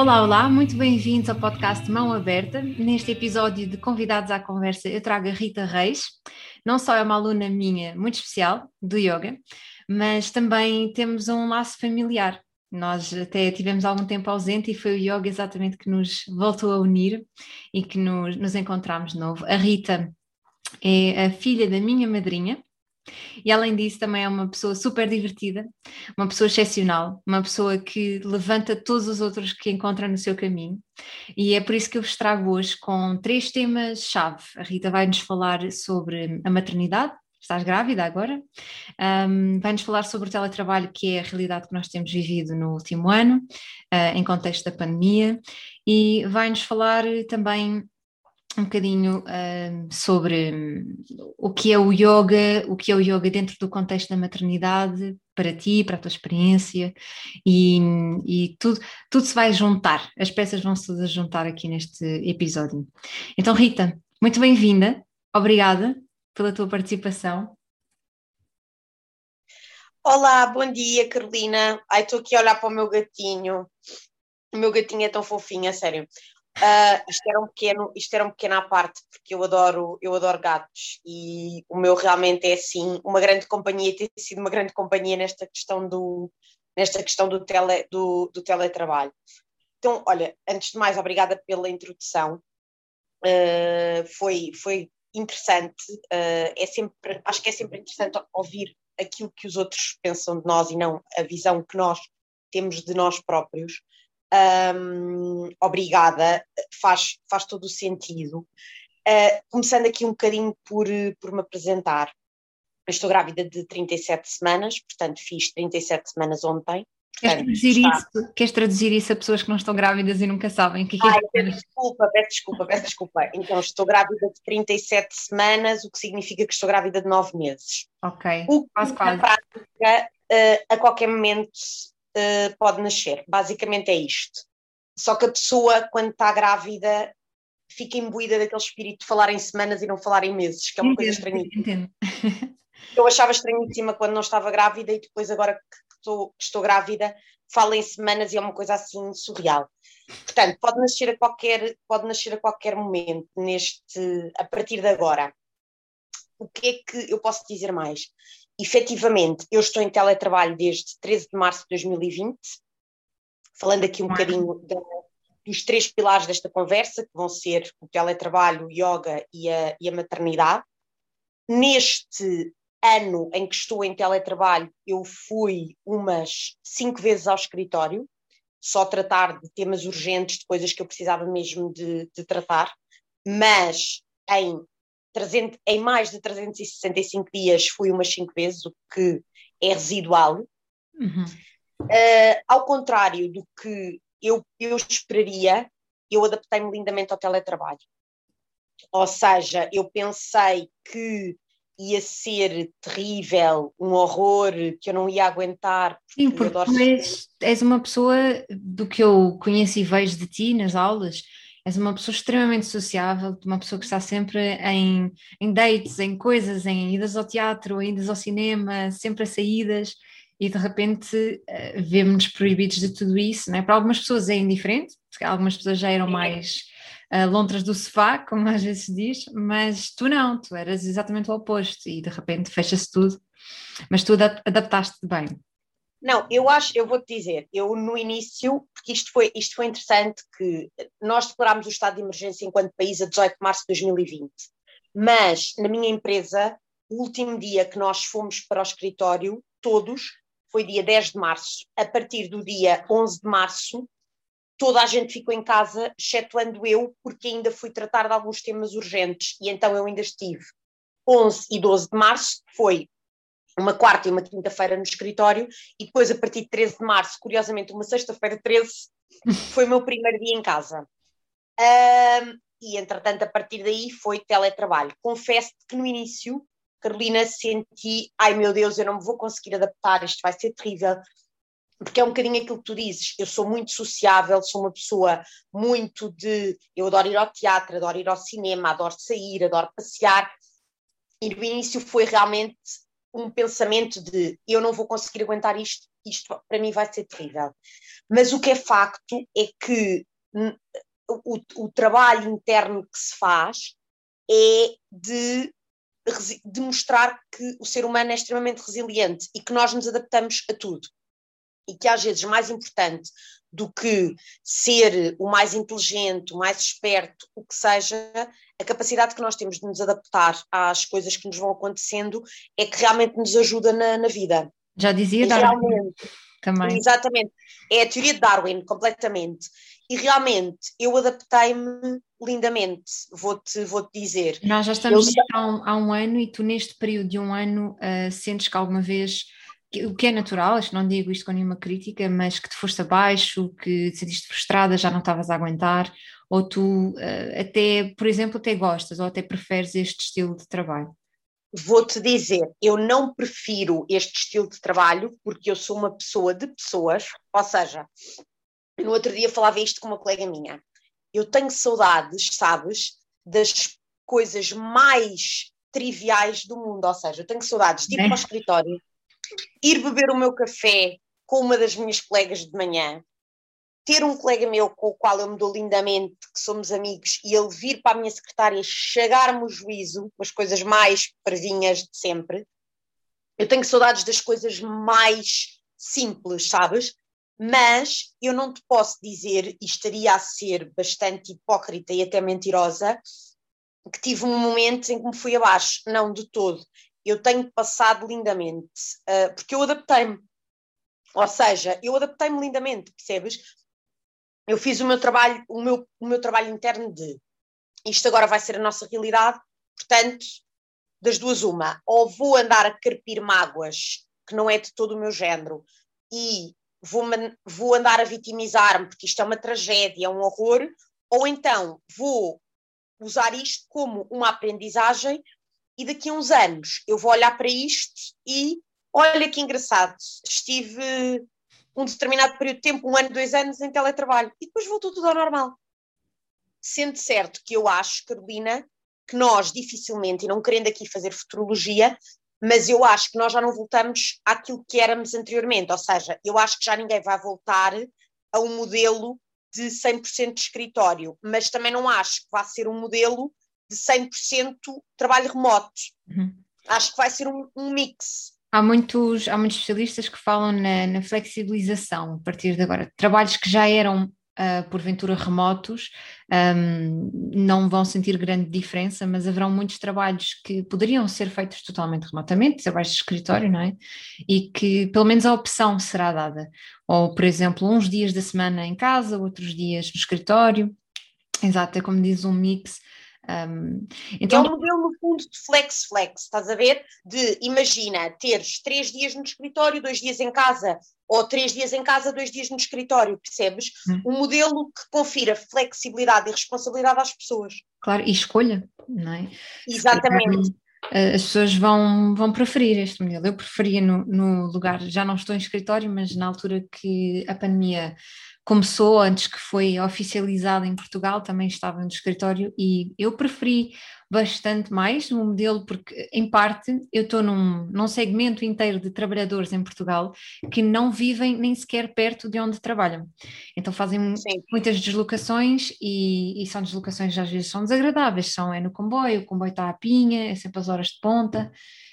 Olá, olá, muito bem-vindos ao podcast Mão Aberta. Neste episódio de Convidados à Conversa, eu trago a Rita Reis. Não só é uma aluna minha muito especial do yoga, mas também temos um laço familiar. Nós até tivemos algum tempo ausente e foi o yoga exatamente que nos voltou a unir e que nos, nos encontramos de novo. A Rita é a filha da minha madrinha, e além disso, também é uma pessoa super divertida, uma pessoa excepcional, uma pessoa que levanta todos os outros que encontra no seu caminho. E é por isso que eu vos trago hoje com três temas-chave. A Rita vai nos falar sobre a maternidade. Estás grávida agora? Um, vai-nos falar sobre o teletrabalho, que é a realidade que nós temos vivido no último ano, uh, em contexto da pandemia, e vai-nos falar também um bocadinho uh, sobre um, o que é o yoga, o que é o yoga dentro do contexto da maternidade, para ti, para a tua experiência, e, e tudo, tudo se vai juntar, as peças vão se todas juntar aqui neste episódio. Então, Rita, muito bem-vinda, obrigada pela tua participação. Olá, bom dia, Carolina. Ai, estou aqui a olhar para o meu gatinho. O meu gatinho é tão fofinho, a sério. Uh, isto, era um pequeno, isto era um pequeno à parte, porque eu adoro, eu adoro gatos e o meu realmente é assim uma grande companhia, tem sido uma grande companhia nesta questão do, nesta questão do, tele, do, do teletrabalho. Então, olha, antes de mais, obrigada pela introdução. Uh, foi, foi interessante, uh, é sempre, acho que é sempre interessante ouvir aquilo que os outros pensam de nós e não a visão que nós temos de nós próprios um, obrigada, faz, faz todo o sentido. Uh, começando aqui um bocadinho por, por me apresentar. Eu estou grávida de 37 semanas, portanto fiz 37 semanas ontem. Queres traduzir, está... isso, queres traduzir isso a pessoas que não estão grávidas e nunca sabem o que é, que é Ai, peço desculpa, peço desculpa, peço desculpa. Então, estou grávida de 37 semanas, o que significa que estou grávida de 9 meses. Ok, o que, quase, quase. Na prática, uh, a qualquer momento uh, pode nascer. Basicamente é isto. Só que a pessoa, quando está grávida, fica imbuída daquele espírito de falar em semanas e não falar em meses, que é uma coisa estranhíssima. Eu achava estranhíssima quando não estava grávida e depois, agora que estou, que estou grávida, falo em semanas e é uma coisa assim surreal. Portanto, pode nascer a qualquer, pode nascer a qualquer momento, neste, a partir de agora. O que é que eu posso dizer mais? Efetivamente, eu estou em teletrabalho desde 13 de março de 2020, falando aqui um bocadinho da, dos três pilares desta conversa, que vão ser o teletrabalho, o yoga e a, e a maternidade. Neste ano em que estou em teletrabalho, eu fui umas cinco vezes ao escritório, só tratar de temas urgentes, de coisas que eu precisava mesmo de, de tratar, mas em 300, em mais de 365 dias fui umas 5 vezes, o que é residual. Uhum. Uh, ao contrário do que eu, eu esperaria, eu adaptei-me lindamente ao teletrabalho. Ou seja, eu pensei que ia ser terrível, um horror, que eu não ia aguentar. Porque Sim, porque tu és, és uma pessoa do que eu conheço e vejo de ti nas aulas, és uma pessoa extremamente sociável, uma pessoa que está sempre em, em dates, em coisas, em idas ao teatro, em idas ao cinema, sempre a saídas, e de repente uh, vemos-nos proibidos de tudo isso, né? para algumas pessoas é indiferente, porque algumas pessoas já eram mais uh, lontras do sofá, como às vezes se diz, mas tu não, tu eras exatamente o oposto, e de repente fecha-se tudo, mas tu adaptaste-te bem. Não, eu acho, eu vou-te dizer, eu no início, porque isto foi, isto foi interessante, que nós declarámos o estado de emergência enquanto país a 18 de março de 2020, mas na minha empresa, o último dia que nós fomos para o escritório, todos, foi dia 10 de março. A partir do dia 11 de março, toda a gente ficou em casa, excetuando eu, porque ainda fui tratar de alguns temas urgentes, e então eu ainda estive 11 e 12 de março, foi uma quarta e uma quinta-feira no escritório, e depois, a partir de 13 de março, curiosamente, uma sexta-feira 13, foi o meu primeiro dia em casa. Um, e, entretanto, a partir daí foi teletrabalho. Confesso que no início, Carolina, senti, ai meu Deus, eu não me vou conseguir adaptar, isto vai ser terrível, porque é um bocadinho aquilo que tu dizes, eu sou muito sociável, sou uma pessoa muito de, eu adoro ir ao teatro, adoro ir ao cinema, adoro sair, adoro passear, e no início foi realmente um pensamento de eu não vou conseguir aguentar isto, isto para mim vai ser terrível. Mas o que é facto é que o, o trabalho interno que se faz é de, de mostrar que o ser humano é extremamente resiliente e que nós nos adaptamos a tudo. E que às vezes mais importante do que ser o mais inteligente, o mais esperto, o que seja, a capacidade que nós temos de nos adaptar às coisas que nos vão acontecendo é que realmente nos ajuda na, na vida. Já dizia Darwin também. Exatamente. É a teoria de Darwin, completamente. E realmente eu adaptei-me lindamente, vou-te vou -te dizer. Nós já estamos eu... há, um, há um ano e tu neste período de um ano uh, sentes que alguma vez o que é natural, acho que não digo isto com nenhuma crítica, mas que te foste abaixo, que te sentiste frustrada, já não estavas a aguentar, ou tu uh, até, por exemplo, até gostas ou até preferes este estilo de trabalho? Vou-te dizer, eu não prefiro este estilo de trabalho porque eu sou uma pessoa de pessoas, ou seja, no outro dia falava isto com uma colega minha. Eu tenho saudades, sabes, das coisas mais triviais do mundo, ou seja, eu tenho saudades de ir é. para o escritório, ir beber o meu café com uma das minhas colegas de manhã, ter um colega meu com o qual eu me dou lindamente, que somos amigos, e ele vir para a minha secretária chegar-me o juízo, as coisas mais previnhas de sempre. Eu tenho saudades das coisas mais simples, sabes? Mas eu não te posso dizer, e estaria a ser bastante hipócrita e até mentirosa, que tive um momento em que me fui abaixo. Não, de todo eu tenho passado lindamente, uh, porque eu adaptei-me. Ou seja, eu adaptei-me lindamente, percebes? Eu fiz o meu trabalho, o meu, o meu trabalho interno de isto agora vai ser a nossa realidade, portanto, das duas uma, ou vou andar a carpir mágoas, que não é de todo o meu género, e vou, vou andar a vitimizar-me, porque isto é uma tragédia, é um horror, ou então vou usar isto como uma aprendizagem e daqui a uns anos eu vou olhar para isto e olha que engraçado, estive um determinado período de tempo, um ano, dois anos em teletrabalho. E depois voltou tudo ao normal. Sendo certo que eu acho, Carolina, que nós dificilmente, e não querendo aqui fazer futurologia, mas eu acho que nós já não voltamos àquilo que éramos anteriormente, ou seja, eu acho que já ninguém vai voltar a um modelo de 100% de escritório, mas também não acho que vá ser um modelo de 100% trabalho remoto. Uhum. Acho que vai ser um, um, mix. Há muitos, há muitos especialistas que falam na, na flexibilização a partir de agora. Trabalhos que já eram uh, porventura remotos, um, não vão sentir grande diferença, mas haverão muitos trabalhos que poderiam ser feitos totalmente remotamente, trabalhos de escritório, não é? E que pelo menos a opção será dada. Ou, por exemplo, uns dias da semana em casa, outros dias no escritório. Exato, é como diz um mix um, então... É um modelo, no fundo, de flex-flex, estás a ver? De, imagina, teres três dias no escritório, dois dias em casa, ou três dias em casa, dois dias no escritório, percebes? Hum. Um modelo que confira flexibilidade e responsabilidade às pessoas. Claro, e escolha, não é? Exatamente. Eh, as pessoas vão, vão preferir este modelo. Eu preferia no, no lugar, já não estou em escritório, mas na altura que a pandemia começou, antes que foi oficializada em Portugal, também estava no escritório e eu preferi bastante mais o modelo, porque em parte eu estou num, num segmento inteiro de trabalhadores em Portugal que não vivem nem sequer perto de onde trabalham. Então fazem Sim. muitas deslocações e, e, são deslocações às vezes são desagradáveis, são é no comboio, o comboio está à pinha, é sempre as horas de ponta.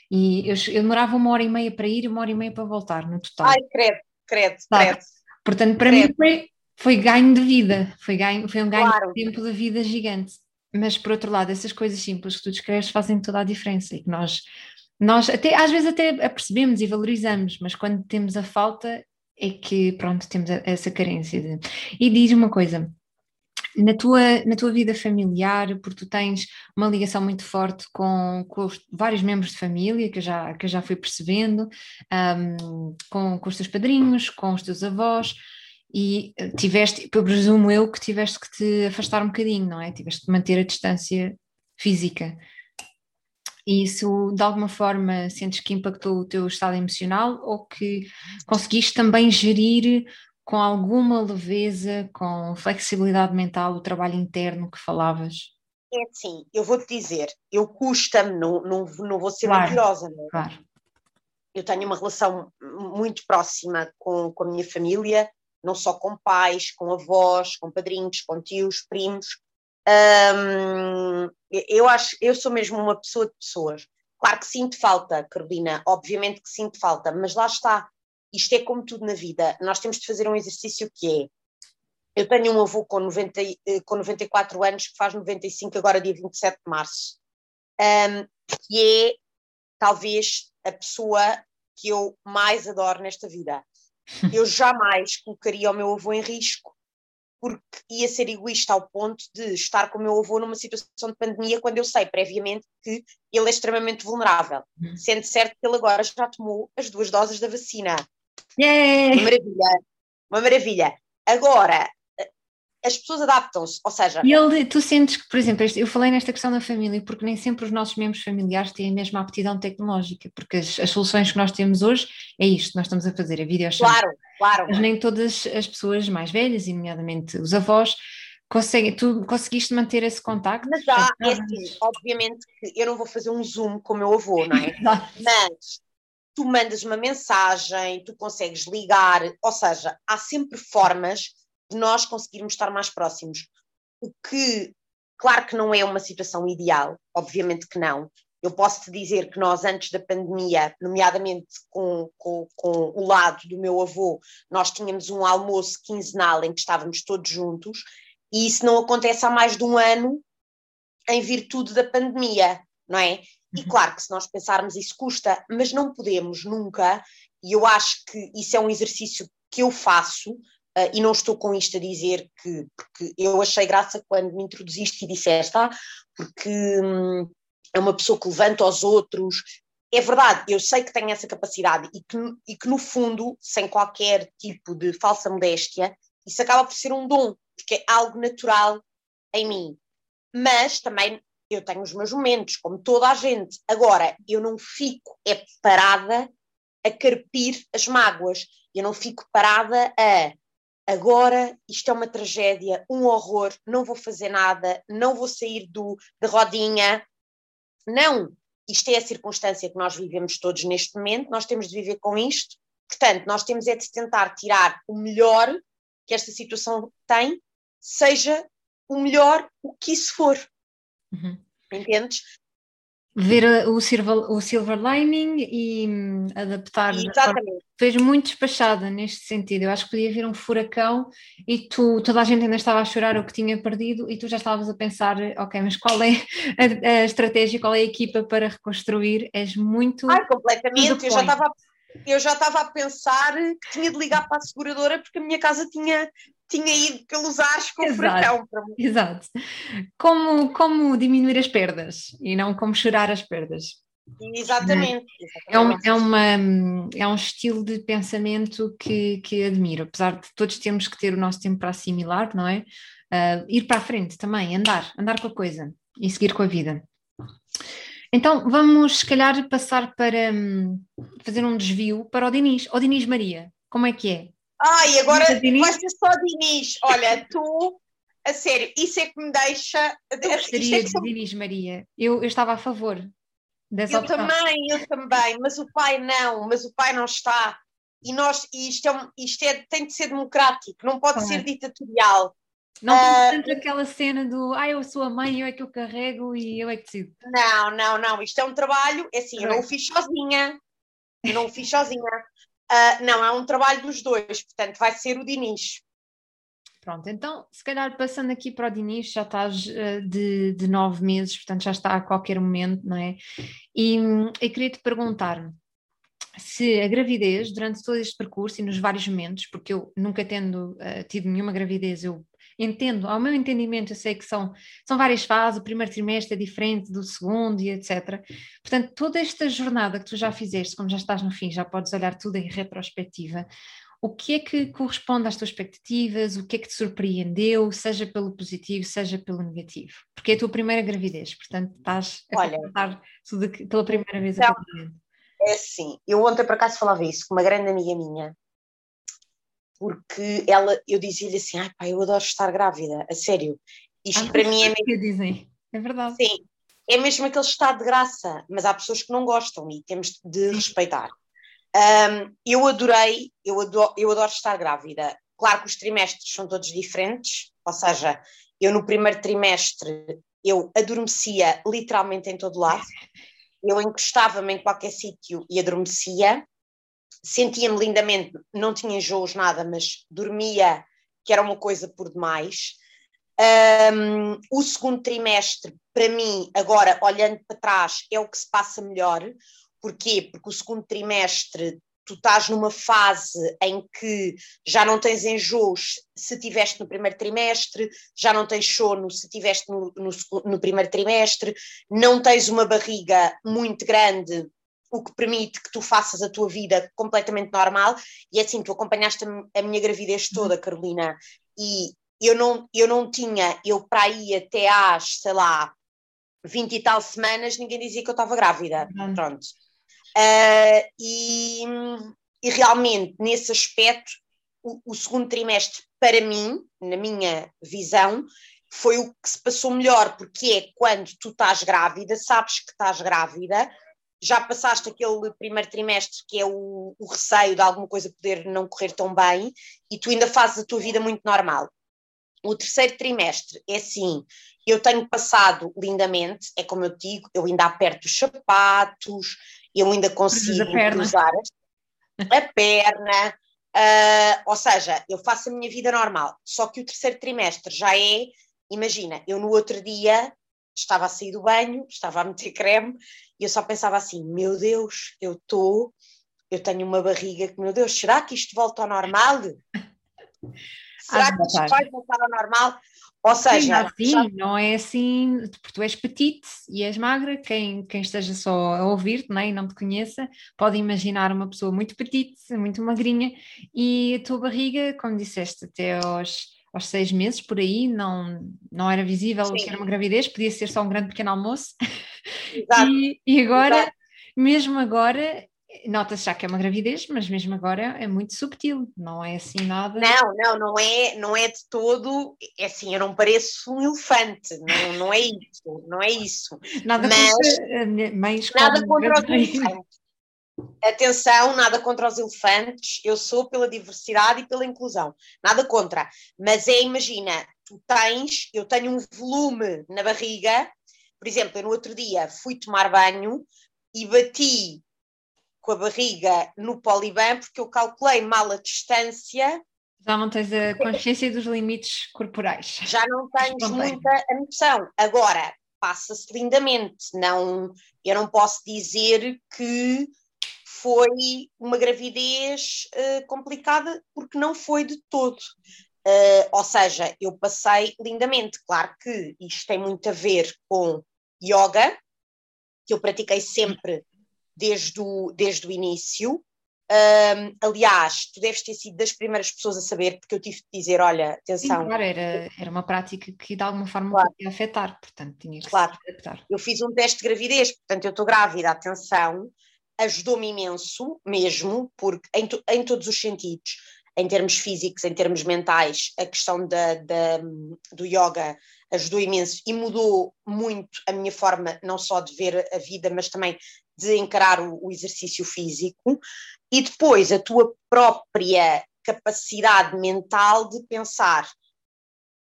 E eu, eu demorava uma hora e meia para ir e uma hora e meia para voltar, no total. Ai, credo, credo, credo. Portanto, para mim foi, foi ganho de vida, foi, ganho, foi um ganho claro. de tempo da vida gigante. Mas, por outro lado, essas coisas simples que tu descreves fazem toda a diferença e que nós, nós até, às vezes até apercebemos e valorizamos, mas quando temos a falta é que, pronto, temos essa carência. De... E diz uma coisa, na tua, na tua vida familiar, porque tu tens uma ligação muito forte com, com os, vários membros de família, que eu já, que eu já fui percebendo, um, com, com os teus padrinhos, com os teus avós, e tiveste, eu presumo eu, que tiveste que te afastar um bocadinho, não é? Tiveste que manter a distância física. E isso, de alguma forma, sentes que impactou o teu estado emocional ou que conseguiste também gerir com alguma leveza, com flexibilidade mental, o trabalho interno que falavas? É sim, eu vou-te dizer, eu custa-me, não, não, não vou ser claro, mentirosa, não é? Claro. eu tenho uma relação muito próxima com, com a minha família, não só com pais, com avós, com padrinhos, com tios, primos. Eu acho, eu sou mesmo uma pessoa de pessoas. Claro que sinto falta, Carolina, obviamente que sinto falta, mas lá está. Isto é como tudo na vida. Nós temos de fazer um exercício que é. Eu tenho um avô com, 90, eh, com 94 anos, que faz 95 agora, dia 27 de março, um, que é talvez a pessoa que eu mais adoro nesta vida. Eu jamais colocaria o meu avô em risco, porque ia ser egoísta ao ponto de estar com o meu avô numa situação de pandemia quando eu sei previamente que ele é extremamente vulnerável, uhum. sendo certo que ele agora já tomou as duas doses da vacina. Yeah. Uma maravilha, uma maravilha. Agora, as pessoas adaptam-se, ou seja... E ele, tu sentes que, por exemplo, eu falei nesta questão da família, porque nem sempre os nossos membros familiares têm a mesma aptidão tecnológica, porque as, as soluções que nós temos hoje é isto, nós estamos a fazer a videochamada. Claro, claro. Mas nem todas as pessoas mais velhas, e nomeadamente os avós, conseguem, tu conseguiste manter esse contacto? Mas já, é assim, obviamente que eu não vou fazer um zoom com o meu avô, não é? Mas tu mandas uma mensagem, tu consegues ligar, ou seja, há sempre formas de nós conseguirmos estar mais próximos. O que, claro que não é uma situação ideal, obviamente que não. Eu posso te dizer que nós, antes da pandemia, nomeadamente com, com, com o lado do meu avô, nós tínhamos um almoço quinzenal em que estávamos todos juntos, e isso não acontece há mais de um ano em virtude da pandemia, não é? E uhum. claro que se nós pensarmos isso custa, mas não podemos nunca, e eu acho que isso é um exercício que eu faço, Uh, e não estou com isto a dizer que, porque eu achei graça quando me introduziste e disseste, ah, porque hum, é uma pessoa que levanta aos outros. É verdade, eu sei que tenho essa capacidade e que, e que, no fundo, sem qualquer tipo de falsa modéstia, isso acaba por ser um dom, porque é algo natural em mim. Mas também eu tenho os meus momentos, como toda a gente. Agora, eu não fico é parada a carpir as mágoas, eu não fico parada a agora isto é uma tragédia, um horror, não vou fazer nada, não vou sair do, da rodinha. Não, isto é a circunstância que nós vivemos todos neste momento, nós temos de viver com isto. Portanto, nós temos é de tentar tirar o melhor que esta situação tem, seja o melhor o que isso for. Uhum. Entendes? ver o silver, o silver lining e hum, adaptar. Exatamente. Fez muito despachada neste sentido. Eu acho que podia vir um furacão e tu, toda a gente ainda estava a chorar o que tinha perdido e tu já estavas a pensar, ok, mas qual é a, a estratégia, qual é a equipa para reconstruir? És muito. Ai, completamente. Eu já estava eu já estava a pensar que tinha de ligar para a seguradora porque a minha casa tinha, tinha ido pelos ares com o furacão. Exato. Como, como diminuir as perdas e não como chorar as perdas. Exatamente. É, um, é, uma, é um estilo de pensamento que, que admiro, apesar de todos termos que ter o nosso tempo para assimilar, não é? Uh, ir para a frente também, andar, andar com a coisa e seguir com a vida. Então vamos, se calhar, passar para um, fazer um desvio para o Dinis. O Dinis Maria, como é que é? Ai, agora vai ser só Dinis. Olha, tu, a sério, isso é que me deixa. Eu gostaria é de Dinis Maria. Eu, eu estava a favor dessa Eu opção. também, eu também, mas o pai não, mas o pai não está. E nós, isto, é, isto é, tem de ser democrático, não pode ser ditatorial. Não tem uh, tanto aquela cena do ah, eu sou a mãe, eu é que eu carrego e eu é que decido. Não, não, não. Isto é um trabalho, é assim, eu não o fiz sozinha. Eu não o fiz sozinha. Uh, não, é um trabalho dos dois, portanto, vai ser o Diniz. Pronto, então, se calhar passando aqui para o Diniz, já estás uh, de, de nove meses, portanto já está a qualquer momento, não é? E eu queria te perguntar se a gravidez, durante todo este percurso e nos vários momentos, porque eu nunca tendo uh, tido nenhuma gravidez, eu entendo, ao meu entendimento, eu sei que são, são várias fases, o primeiro trimestre é diferente do segundo e etc. Portanto, toda esta jornada que tu já fizeste, como já estás no fim, já podes olhar tudo em retrospectiva. O que é que corresponde às tuas expectativas? O que é que te surpreendeu, seja pelo positivo, seja pelo negativo? Porque é a tua primeira gravidez, portanto estás a Olha, contar tudo pela primeira vez então, É assim, eu ontem por acaso falava isso com uma grande amiga minha, porque ela, eu dizia-lhe assim, ai pá, eu adoro estar grávida, a sério. Isto ah, para mim é mesmo... que dizem, é verdade. Sim, é mesmo aquele estado de graça, mas há pessoas que não gostam e temos de respeitar. Um, eu adorei, eu adoro, eu adoro estar grávida. Claro que os trimestres são todos diferentes, ou seja, eu no primeiro trimestre eu adormecia literalmente em todo lado, eu encostava-me em qualquer sítio e adormecia, sentia-me lindamente, não tinha enjoos nada, mas dormia, que era uma coisa por demais. Um, o segundo trimestre, para mim, agora olhando para trás, é o que se passa melhor. Porquê? Porque o segundo trimestre tu estás numa fase em que já não tens enjoos se tiveste no primeiro trimestre, já não tens sono se tiveste no, no, no primeiro trimestre, não tens uma barriga muito grande o que permite que tu faças a tua vida completamente normal. E é assim, tu acompanhaste a minha gravidez toda, uhum. Carolina, e eu não, eu não tinha, eu para aí até às, sei lá, 20 e tal semanas, ninguém dizia que eu estava grávida. Uhum. Pronto. Uh, e, e, realmente, nesse aspecto, o, o, segundo trimestre, para mim, na minha visão, foi o que se passou melhor, porque é quando tu estás grávida, sabes que estás grávida, já passaste aquele primeiro trimestre que é o, o, receio de alguma coisa poder não correr tão bem e tu ainda fazes a tua vida muito normal. O terceiro trimestre é assim, eu tenho passado lindamente, é como eu digo, eu ainda aperto os sapatos, eu ainda consigo cruzar a perna, uh, ou seja, eu faço a minha vida normal. Só que o terceiro trimestre já é, imagina, eu no outro dia estava a sair do banho, estava a meter creme, e eu só pensava assim: meu Deus, eu estou, eu tenho uma barriga que, meu Deus, será que isto volta ao normal? Será que isto vai voltar ao normal? Ou seja, Sim, já... não é assim, porque tu és petite e és magra, quem, quem esteja só a ouvir-te né, e não te conheça, pode imaginar uma pessoa muito petite, muito magrinha, e a tua barriga, como disseste, até aos, aos seis meses, por aí, não, não era visível Sim. que era uma gravidez, podia ser só um grande pequeno almoço. Exato. e, e agora, Exato. mesmo agora, Nota-se já que é uma gravidez, mas mesmo agora é muito subtil, não é assim nada. Não, não, não é, não é de todo. É assim, eu não pareço um elefante, não, não é isso, não é isso. Nada mas, contra mães Nada contra os elefantes. Atenção, nada contra os elefantes, eu sou pela diversidade e pela inclusão, nada contra. Mas é, imagina, tu tens, eu tenho um volume na barriga, por exemplo, eu no outro dia fui tomar banho e bati com a barriga no poliban, porque eu calculei mal a distância. Já não tens a consciência dos limites corporais. Já não tens muita noção. Agora, passa-se lindamente. Não, eu não posso dizer que foi uma gravidez uh, complicada, porque não foi de todo. Uh, ou seja, eu passei lindamente. Claro que isto tem muito a ver com yoga, que eu pratiquei sempre desde o, desde o início. Um, aliás, tu deves ter sido das primeiras pessoas a saber, porque eu tive de dizer: olha, atenção. Sim, claro, era, era uma prática que de alguma forma claro. podia afetar, portanto tinha que claro. se adaptar. Eu fiz um teste de gravidez, portanto eu estou grávida, atenção, ajudou-me imenso mesmo, porque em, em todos os sentidos, em termos físicos, em termos mentais, a questão da, da, do yoga ajudou imenso e mudou muito a minha forma não só de ver a vida, mas também de encarar o, o exercício físico, e depois a tua própria capacidade mental de pensar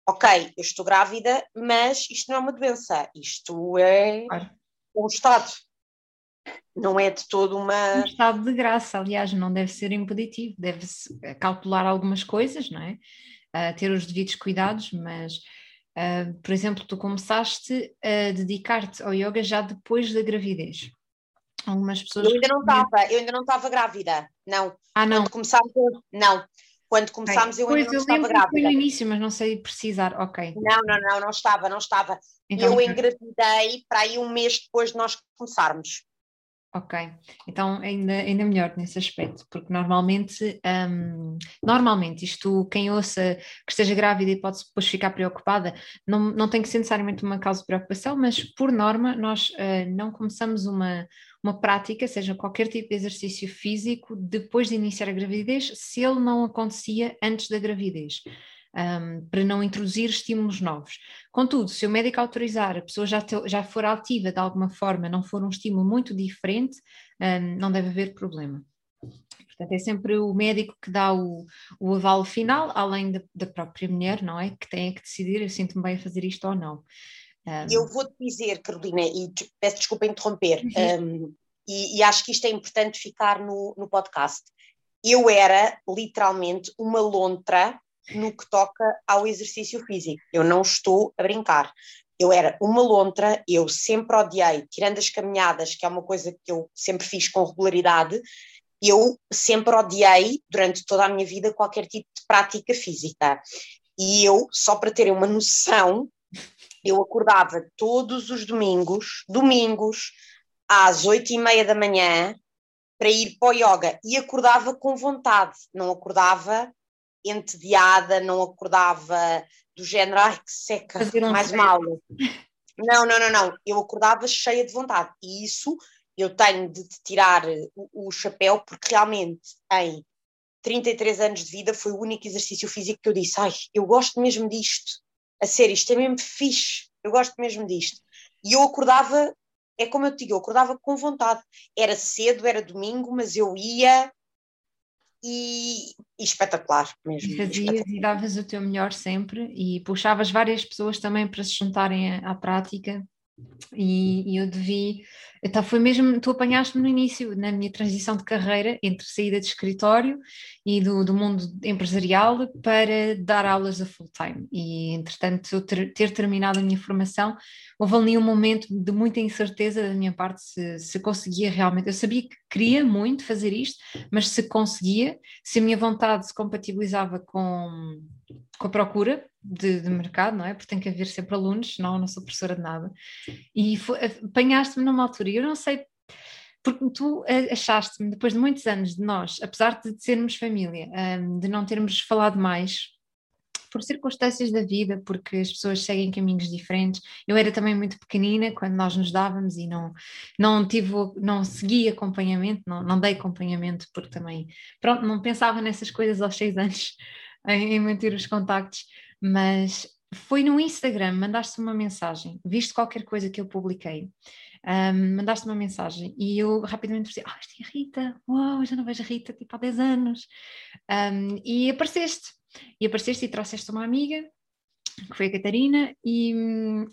ok, eu estou grávida, mas isto não é uma doença, isto é um estado. Não é de todo uma. Um estado de graça, aliás, não deve ser impeditivo, deve-se calcular algumas coisas, não é? Uh, ter os devidos cuidados, mas, uh, por exemplo, tu começaste a dedicar-te ao yoga já depois da gravidez. Algumas pessoas. Eu ainda não estava, eu ainda não estava grávida, não. Ah, não. Quando começámos, não. Quando começámos, eu ainda não eu estava grávida. Foi no início, mas não sei precisar, ok. Não, não, não, não estava, não estava. Então, eu engravidei para aí um mês depois de nós começarmos. Ok, então ainda, ainda melhor nesse aspecto, porque normalmente, um, normalmente isto, quem ouça que esteja grávida e pode depois ficar preocupada, não, não tem que ser necessariamente uma causa de preocupação, mas por norma nós uh, não começamos uma, uma prática, seja qualquer tipo de exercício físico, depois de iniciar a gravidez, se ele não acontecia antes da gravidez. Um, para não introduzir estímulos novos. Contudo, se o médico autorizar, a pessoa já, te, já for ativa de alguma forma, não for um estímulo muito diferente, um, não deve haver problema. Portanto, é sempre o médico que dá o, o aval final, além da, da própria mulher, não é? Que tem que decidir, eu sinto-me bem a fazer isto ou não. Um... Eu vou-te dizer, Carolina, e peço desculpa interromper, uhum. um, e, e, acho que isto é importante ficar no, no podcast. Eu era literalmente uma lontra no que toca ao exercício físico. Eu não estou a brincar. Eu era uma lontra, eu sempre odiei, tirando as caminhadas, que é uma coisa que eu sempre fiz com regularidade, eu sempre odiei, durante toda a minha vida, qualquer tipo de prática física. E eu, só para terem uma noção, eu acordava todos os domingos, domingos, às oito e meia da manhã, para ir para o yoga. E acordava com vontade, não acordava entediada, não acordava do género, ai que seca, mais mal. Não, não, não, não. Eu acordava cheia de vontade. E isso eu tenho de tirar o, o chapéu, porque realmente em 33 anos de vida foi o único exercício físico que eu disse: ai, eu gosto mesmo disto. A sério, isto é mesmo fixe. Eu gosto mesmo disto. E eu acordava, é como eu te digo, eu acordava com vontade. Era cedo, era domingo, mas eu ia e, e espetacular mesmo. E fazias e davas o teu melhor sempre e puxavas várias pessoas também para se juntarem à, à prática e, e eu devi, então foi mesmo, tu apanhaste-me no início, na minha transição de carreira, entre saída de escritório e do, do mundo empresarial para dar aulas a full time. E entretanto, ter, ter terminado a minha formação, houve ali um momento de muita incerteza da minha parte se, se conseguia realmente. Eu sabia que queria muito fazer isto, mas se conseguia, se a minha vontade se compatibilizava com, com a procura de, de, mercado, não é? Porque tem que haver sempre alunos, senão eu não sou professora de nada. E apanhaste-me numa altura, e eu não sei, porque tu achaste-me, depois de muitos anos de nós, apesar de sermos família, hum, de não termos falado mais, por circunstâncias da vida, porque as pessoas seguem caminhos diferentes. Eu era também muito pequenina quando nós nos dávamos e não, não tive, não segui acompanhamento, não, não dei acompanhamento, porque também, pronto, não pensava nessas coisas aos seis anos, em manter os contactos mas foi no Instagram, mandaste uma mensagem, viste qualquer coisa que eu publiquei, um, mandaste uma mensagem e eu rapidamente disse, ah, esta é Rita, uau, já não vejo a Rita tipo há 10 anos, um, e apareceste, e apareceste e trouxeste uma amiga, que foi a Catarina, e,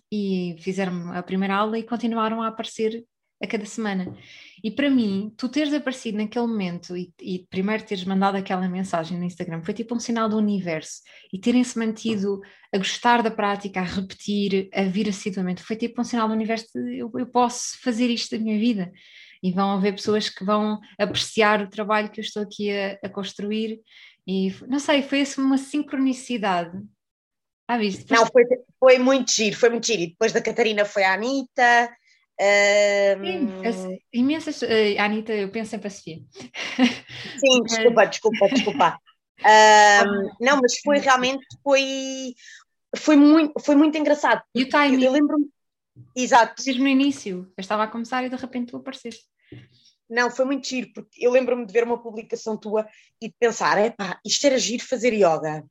e fizeram a primeira aula e continuaram a aparecer a cada semana. E para mim, tu teres aparecido naquele momento e, e, primeiro teres mandado aquela mensagem no Instagram foi tipo um sinal do universo e terem-se mantido a gostar da prática, a repetir, a vir assiduamente, foi tipo um sinal do universo de eu, eu posso fazer isto da minha vida. E vão haver pessoas que vão apreciar o trabalho que eu estou aqui a, a construir. E não sei, foi assim uma sincronicidade ah? Não, foi, foi muito giro, foi muito giro. E depois da Catarina foi a Anitta, Sim, imensas. Uh, Anitta, eu penso sempre a Sofia. Sim, desculpa, desculpa, desculpa. Um, não, mas foi realmente foi, foi, muito, foi muito engraçado. E o timing? Eu, lembro-me. Exato. Mesmo no início, eu estava a começar e de repente tu apareceste. Não, foi muito giro, porque eu lembro-me de ver uma publicação tua e de pensar: epá, isto era giro fazer yoga.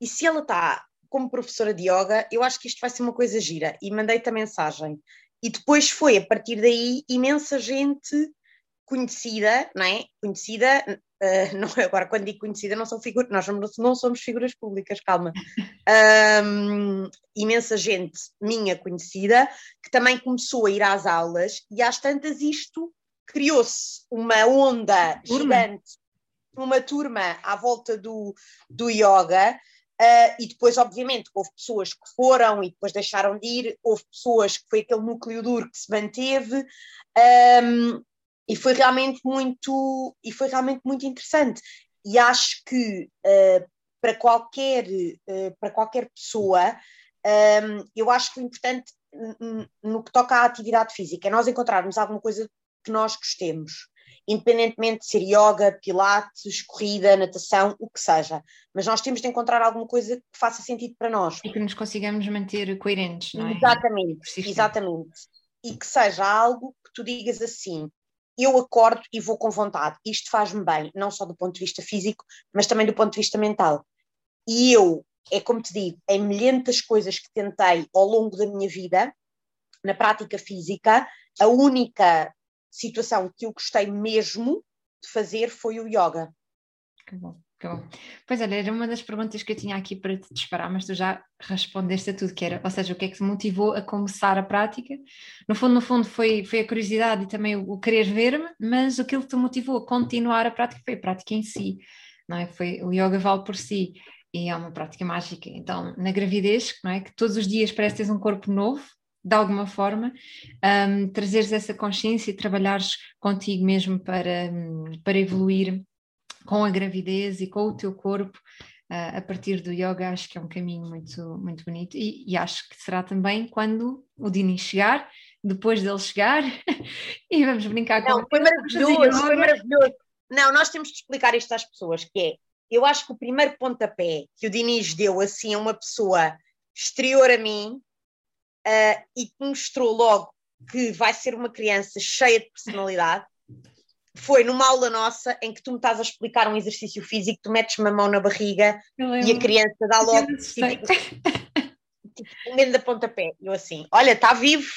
E se ela está como professora de yoga, eu acho que isto vai ser uma coisa gira. E mandei-te a mensagem. E depois foi, a partir daí, imensa gente conhecida, não é? Conhecida, uh, não, agora quando digo conhecida, não são figuras, nós não somos figuras públicas, calma. Um, imensa gente minha conhecida que também começou a ir às aulas e às tantas isto criou-se uma onda turma. gigante, uma turma à volta do, do yoga Uh, e depois, obviamente, houve pessoas que foram e depois deixaram de ir, houve pessoas que foi aquele núcleo duro que se manteve, um, e foi realmente muito e foi realmente muito interessante. E acho que uh, para qualquer uh, para qualquer pessoa, um, eu acho que o importante no que toca à atividade física é nós encontrarmos alguma coisa que nós gostemos independentemente de ser yoga, pilates, corrida, natação, o que seja. Mas nós temos de encontrar alguma coisa que faça sentido para nós. E que nos consigamos manter coerentes, não é? Exatamente, exatamente. E que seja algo que tu digas assim, eu acordo e vou com vontade. Isto faz-me bem, não só do ponto de vista físico, mas também do ponto de vista mental. E eu, é como te digo, em milhentas coisas que tentei ao longo da minha vida, na prática física, a única situação que eu gostei mesmo de fazer foi o yoga. Que bom, que bom. Pois olha, era uma das perguntas que eu tinha aqui para te disparar, mas tu já respondeste a tudo que era, ou seja, o que é que te motivou a começar a prática? No fundo, no fundo, foi, foi a curiosidade e também o, o querer ver-me, mas aquilo que te motivou a continuar a prática foi a prática em si, não é? Foi o yoga vale por si e é uma prática mágica. Então, na gravidez, não é? Que todos os dias parece teres um corpo novo, de alguma forma, um, trazeres essa consciência e trabalhares contigo mesmo para, para evoluir com a gravidez e com o teu corpo uh, a partir do yoga, acho que é um caminho muito, muito bonito e, e acho que será também quando o Dini chegar, depois dele chegar, e vamos brincar Não, com foi maravilhoso, foi maravilhoso. Não, nós temos de explicar isto às pessoas, que é, eu acho que o primeiro pontapé que o Diniz deu assim a uma pessoa exterior a mim uh, e que mostrou logo que vai ser uma criança cheia de personalidade, foi numa aula nossa em que tu me estás a explicar um exercício físico, tu metes uma mão na barriga e a criança dá logo tipo, tipo, um medo da pontapé. Eu assim, olha, está vivo,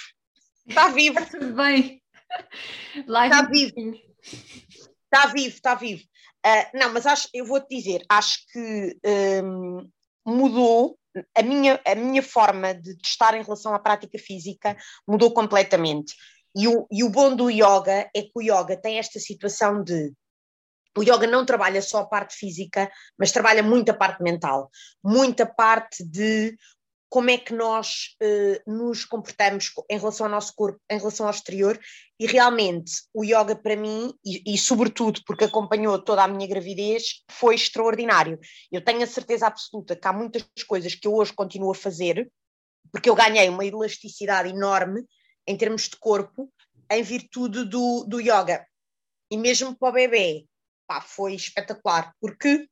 está vivo. Está tudo bem. Está vivo. Está vivo, está vivo. Uh, não, mas acho, eu vou-te dizer, acho que um, mudou a minha, a minha forma de estar em relação à prática física mudou completamente. E o, e o bom do yoga é que o yoga tem esta situação de o yoga não trabalha só a parte física, mas trabalha muita parte mental, muita parte de como é que nós uh, nos comportamos em relação ao nosso corpo, em relação ao exterior, e realmente o yoga para mim, e, e, sobretudo porque acompanhou toda a minha gravidez, foi extraordinário. Eu tenho a certeza absoluta que há muitas coisas que eu hoje continuo a fazer, porque eu ganhei uma elasticidade enorme em termos de corpo, em virtude do, do yoga. E mesmo para o bebê, pá, foi espetacular, porque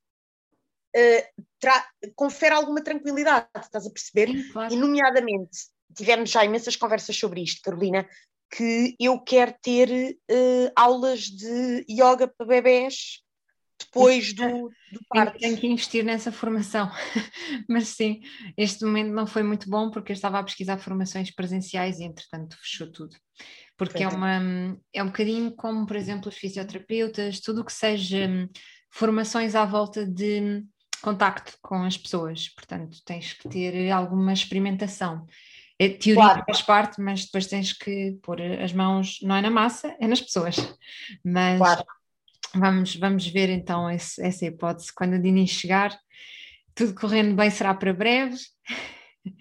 uh, confere alguma tranquilidade, estás a perceber? Sim, claro. E, nomeadamente, tivemos já imensas conversas sobre isto, Carolina, que eu quero ter uh, aulas de yoga para bebés depois do, do parto. Tenho, que investir nessa formação, mas sim, este momento não foi muito bom porque eu estava a pesquisar formações presenciais e entretanto fechou tudo. Porque é, uma, é um bocadinho como, por exemplo, os fisioterapeutas, tudo o que seja hum, formações à volta de contacto com as pessoas, portanto tens que ter alguma experimentação. A teoria claro. faz parte, mas depois tens que pôr as mãos, não é na massa, é nas pessoas. Mas claro Vamos, vamos ver então esse, essa hipótese. Quando o Dini chegar, tudo correndo bem será para breve.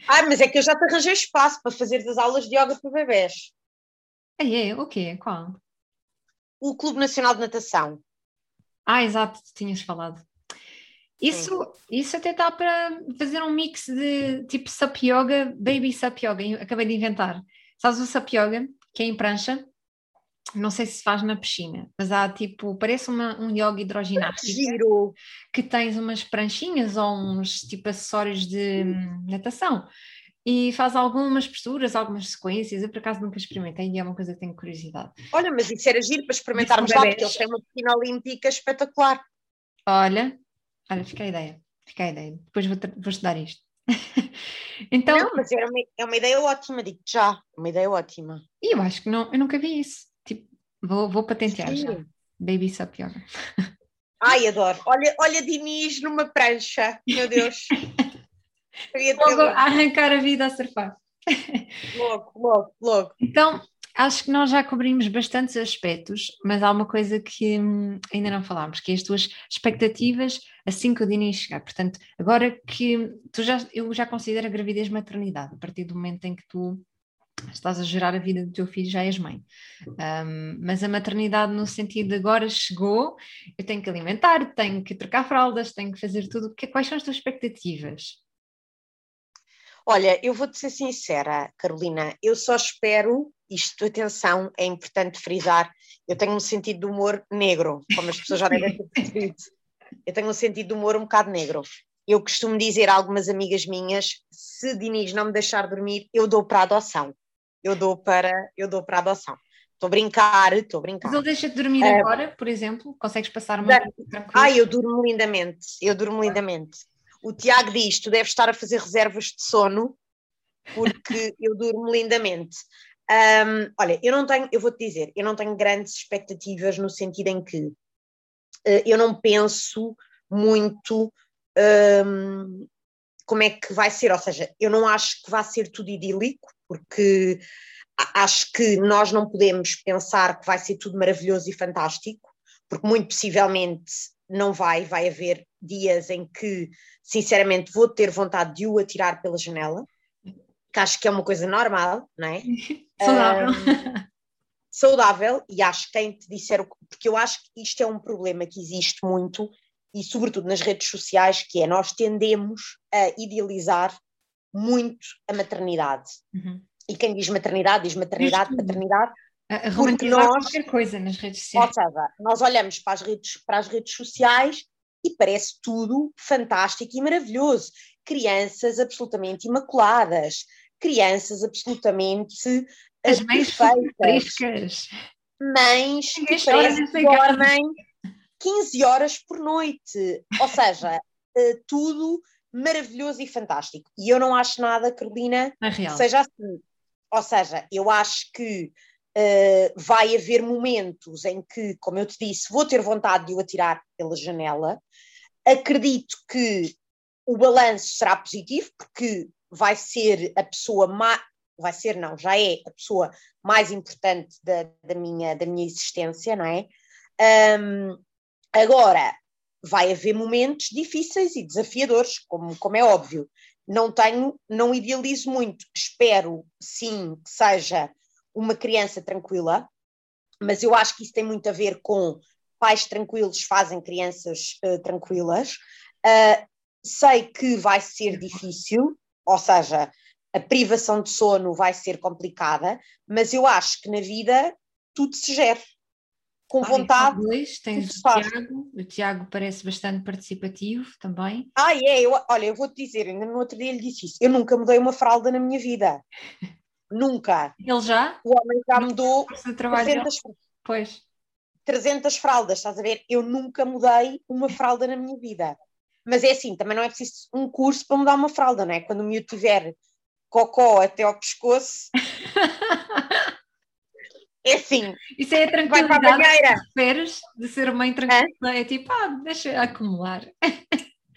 Ah, mas é que eu já te arranjei espaço para fazer das aulas de yoga para bebés. Ah, é? O quê? Qual? O Clube Nacional de Natação. Ah, exato, tinhas falado. Isso, isso até está para fazer um mix de tipo Sup Yoga, Baby Sup Yoga, acabei de inventar. Sabes o Sup Yoga, que é em prancha? não sei se faz na piscina, mas há tipo, parece uma, um yoga hidroginástico Giro. que tens umas pranchinhas ou uns tipo acessórios de natação e faz algumas posturas, algumas sequências. Eu por acaso nunca experimentei e é uma coisa que tenho curiosidade. Olha, mas isso era giro para experimentarmos lá, porque eles têm uma piscina olímpica espetacular. Olha, olha, fica a ideia, fica a ideia. Depois vou, vou estudar isto. então, não, mas é uma, é uma ideia ótima, digo já, uma ideia ótima. E eu acho que não, eu nunca vi isso. Vou, vou patentear Sim. já. Baby Sup Yoga. Ai, adoro. Olha, olha Diniz numa prancha, meu Deus. logo a arrancar a vida a surfar. Logo, logo, logo. Então, acho que nós já cobrimos bastantes aspectos, mas há uma coisa que hum, ainda não falámos, que é as tuas expectativas assim que o Diniz chegar. Portanto, agora que tu já, eu já considero a gravidez maternidade, a partir do momento em que tu estás a gerar a vida do teu filho, já és mãe. Um, mas a maternidade, no sentido de agora chegou, eu tenho que alimentar, tenho que trocar fraldas, tenho que fazer tudo. Quais são as tuas expectativas? Olha, eu vou-te ser sincera, Carolina, eu só espero, isto, atenção, é importante frisar, eu tenho um sentido de humor negro, como as pessoas já devem ter percebido. Eu tenho um sentido de humor um bocado negro. Eu costumo dizer a algumas amigas minhas: se Diniz não me deixar dormir, eu dou para adoção eu dou para, eu dou para adoção. Estou a brincar, estou a brincar. Mas ele deixa-te dormir uh, agora, por exemplo? Consegues passar uma Ah, eu durmo lindamente, eu durmo lindamente. O Tiago diz, tu deves estar a fazer reservas de sono, porque eu durmo lindamente. Um, olha, eu não tenho, eu vou-te dizer, eu não tenho grandes expectativas no sentido em que uh, eu não penso muito um, como é que vai ser, ou seja, eu não acho que vai ser tudo idílico, porque acho que nós não podemos pensar que vai ser tudo maravilhoso e fantástico, porque muito possivelmente não vai, vai haver dias em que, sinceramente, vou ter vontade de o atirar pela janela, que acho que é uma coisa normal, não é? Saudável. Um, saudável, e acho que quem te disser, porque eu acho que isto é um problema que existe muito, e sobretudo nas redes sociais, que é nós tendemos a idealizar muito a maternidade. Uhum. E quem diz maternidade, diz maternidade, paternidade. A, a porque nós, qualquer coisa nas redes sociais. Ou seja, nós olhamos para as, redes, para as redes sociais e parece tudo fantástico e maravilhoso. Crianças absolutamente imaculadas, crianças absolutamente as eh, mães perfeitas, mães que parecem que dormem 15 horas por noite. Ou seja, uh, tudo maravilhoso e fantástico. E eu não acho nada, Carolina, que seja assim. Ou seja, eu acho que uh, vai haver momentos em que, como eu te disse, vou ter vontade de o atirar pela janela. Acredito que o balanço será positivo, porque vai ser a pessoa mais. Vai ser, não, já é a pessoa mais importante da, da, minha, da minha existência, não é? Um, Agora, vai haver momentos difíceis e desafiadores, como, como é óbvio. Não tenho, não idealizo muito. Espero, sim, que seja uma criança tranquila, mas eu acho que isso tem muito a ver com pais tranquilos fazem crianças uh, tranquilas. Uh, sei que vai ser difícil, ou seja, a privação de sono vai ser complicada, mas eu acho que na vida tudo se gera com vontade. Dois, tens o Tiago, o Tiago parece bastante participativo também. Ah, é, eu, olha, eu vou-te dizer, ainda no outro dia ele disse isso, eu nunca mudei uma fralda na minha vida. nunca. Ele já? O homem já mudou 300, pois. 300 fraldas, estás a ver? Eu nunca mudei uma fralda na minha vida. Mas é assim, também não é preciso um curso para mudar uma fralda, não é? Quando o miúdo tiver cocó até ao pescoço, É assim. Isso é a tranquilidade que esperas de ser mãe tranquila. É? é tipo, ah, deixa acumular.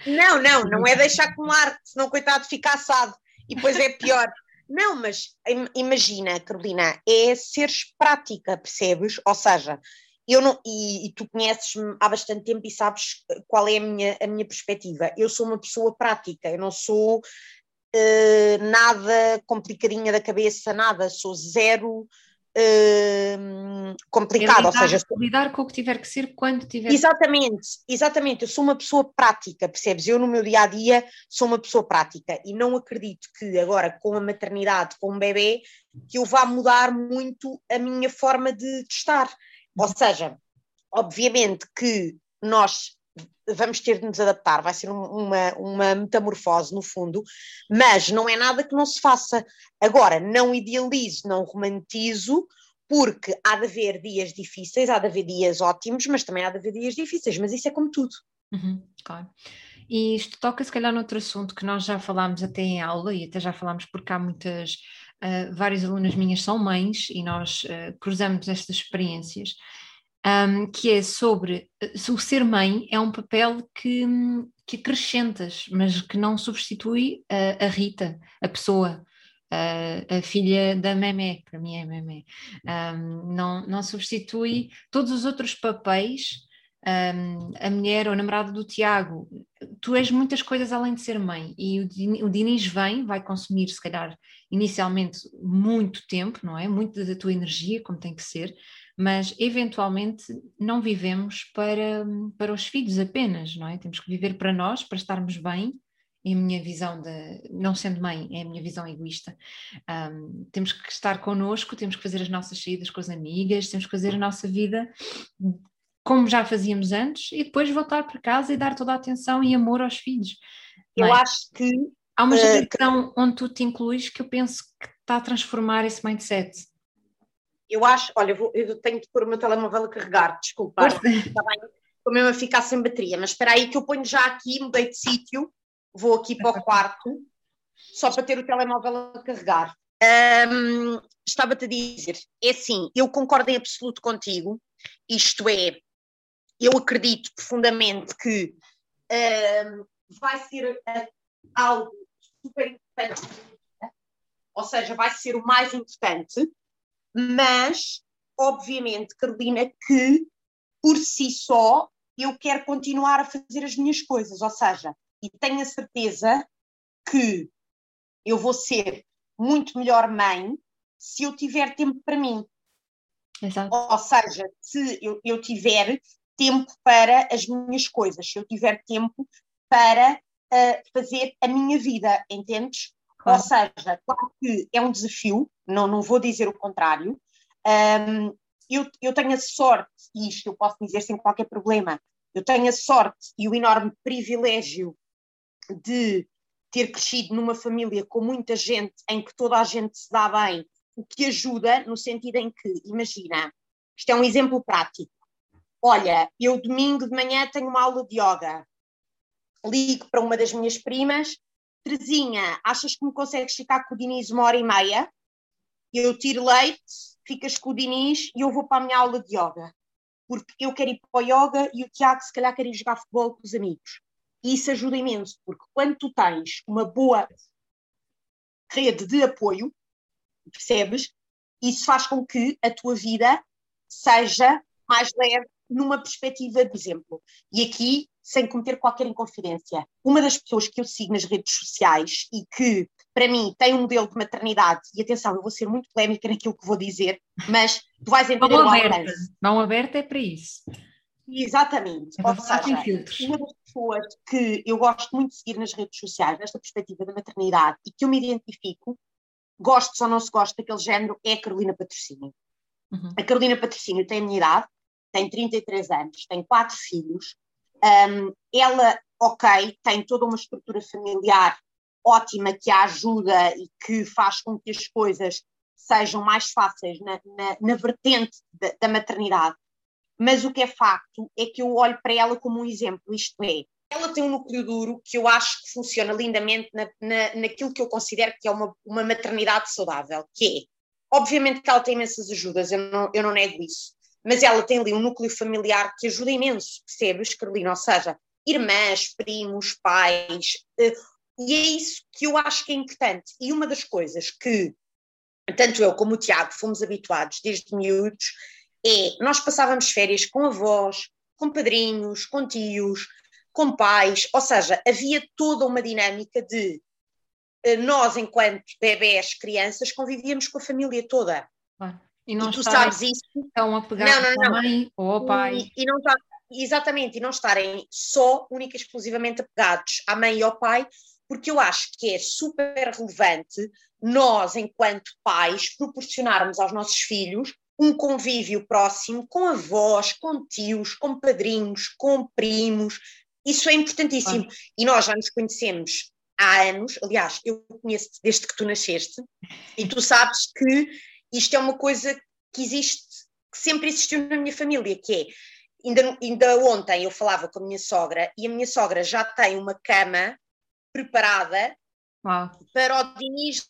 Não, não, não é deixar acumular, senão coitado fica assado e depois é pior. Não, mas imagina, Carolina, é seres prática, percebes? Ou seja, eu não, e, e tu conheces-me há bastante tempo e sabes qual é a minha, a minha perspectiva. Eu sou uma pessoa prática, eu não sou uh, nada complicadinha da cabeça, nada, sou zero uh, complicado, lidar, ou seja... Lidar com o que tiver que ser quando tiver Exatamente, exatamente, eu sou uma pessoa prática, percebes? Eu no meu dia-a-dia -dia, sou uma pessoa prática e não acredito que agora com a maternidade, com um bebê, que eu vá mudar muito a minha forma de, de estar. Ou seja, obviamente que nós vamos ter de nos adaptar, vai ser uma, uma metamorfose no fundo, mas não é nada que não se faça. Agora, não idealizo, não romantizo, porque há de haver dias difíceis, há de haver dias ótimos, mas também há de haver dias difíceis, mas isso é como tudo. Uhum, claro. E isto toca se calhar noutro assunto que nós já falámos até em aula e até já falámos porque há muitas, uh, várias alunas minhas são mães e nós uh, cruzamos estas experiências um, que é sobre se o ser mãe é um papel que, que acrescentas, mas que não substitui a, a Rita, a pessoa. A, a, filha da Memé, para mim é Memé, um, não, não substitui todos os outros papéis, um, a mulher ou a namorada do Tiago, tu és muitas coisas além de ser mãe, e o, o Diniz vem, vai consumir se calhar inicialmente muito tempo, não é? Muito da tua energia, como tem que ser, mas eventualmente não vivemos para, para os filhos apenas, não é? Temos que viver para nós, para estarmos bem, é a minha visão de, não sendo mãe, é a minha visão egoísta. Um, temos que estar connosco, temos que fazer as nossas saídas com as amigas, temos que fazer a nossa vida como já fazíamos antes e depois voltar para casa e dar toda a atenção e amor aos filhos. Eu é? acho que há uma geração uh, onde tu te incluís que eu penso que está a transformar esse mindset. Eu acho, olha, eu, vou, eu tenho de pôr o meu telemóvel a carregar, desculpa, está bem, estou mesmo a ficar sem bateria, mas espera aí que eu ponho já aqui, mudei de sítio, vou aqui para o quarto, só para ter o telemóvel a carregar. Um, Estava-te a dizer, é assim, eu concordo em absoluto contigo, isto é, eu acredito profundamente que uh, vai ser algo super importante, ou seja, vai ser o mais importante, mas, obviamente, Carolina, que por si só eu quero continuar a fazer as minhas coisas, ou seja, e tenho a certeza que eu vou ser muito melhor mãe se eu tiver tempo para mim. Exato. Ou seja, se eu, eu tiver tempo para as minhas coisas, se eu tiver tempo para uh, fazer a minha vida, entendes? Claro. Ou seja, claro que é um desafio, não, não vou dizer o contrário. Um, eu, eu tenho a sorte, e isto eu posso dizer sem qualquer problema, eu tenho a sorte e o enorme privilégio de ter crescido numa família com muita gente em que toda a gente se dá bem, o que ajuda no sentido em que, imagina, isto é um exemplo prático. Olha, eu domingo de manhã tenho uma aula de yoga. Ligo para uma das minhas primas, Terezinha, achas que me consegues ficar com o Diniz uma hora e meia? Eu tiro leite, ficas com o Diniz e eu vou para a minha aula de yoga. Porque eu quero ir para o yoga e o Tiago se calhar quer ir jogar futebol com os amigos. E isso ajuda imenso, porque quando tu tens uma boa rede de apoio, percebes? Isso faz com que a tua vida seja mais leve numa perspectiva de exemplo. E aqui, sem cometer qualquer inconfidência, uma das pessoas que eu sigo nas redes sociais e que, para mim, tem um modelo de maternidade, e atenção, eu vou ser muito polémica naquilo que vou dizer, mas tu vais entender Mão aberta. Mão aberta é para isso. Exatamente. É Ou seja, uma das pessoas que eu gosto muito de seguir nas redes sociais, nesta perspectiva da maternidade, e que eu me identifico, gosto ou não se gosta daquele género, é a Carolina Patrocínio. Uhum. A Carolina Patrocínio tem a minha idade, tem 33 anos, tem quatro filhos. Um, ela, ok, tem toda uma estrutura familiar ótima que a ajuda e que faz com que as coisas sejam mais fáceis na, na, na vertente da, da maternidade mas o que é facto é que eu olho para ela como um exemplo, isto é, ela tem um núcleo duro que eu acho que funciona lindamente na, na, naquilo que eu considero que é uma, uma maternidade saudável, que é, obviamente que ela tem imensas ajudas, eu não, eu não nego isso, mas ela tem ali um núcleo familiar que ajuda imenso, percebes, Carolina? Ou seja, irmãs, primos, pais, eh, e é isso que eu acho que é importante. E uma das coisas que tanto eu como o Tiago fomos habituados desde miúdos é nós passávamos férias com avós, com padrinhos, com tios, com pais, ou seja, havia toda uma dinâmica de eh, nós, enquanto bebés, crianças, convivíamos com a família toda. Ah, e, não e tu sabes isso. Estão apegados não, não, não. à mãe ou ao pai. E, e não tá, exatamente, e não estarem só, única e exclusivamente apegados à mãe e ao pai, porque eu acho que é super relevante nós, enquanto pais, proporcionarmos aos nossos filhos um convívio próximo com avós, com tios, com padrinhos, com primos. Isso é importantíssimo. Ah. E nós já nos conhecemos há anos, aliás, eu conheço-te desde que tu nasceste, e tu sabes que isto é uma coisa que existe, que sempre existiu na minha família, que é, ainda, ainda ontem eu falava com a minha sogra, e a minha sogra já tem uma cama preparada Uau. para o Diniz,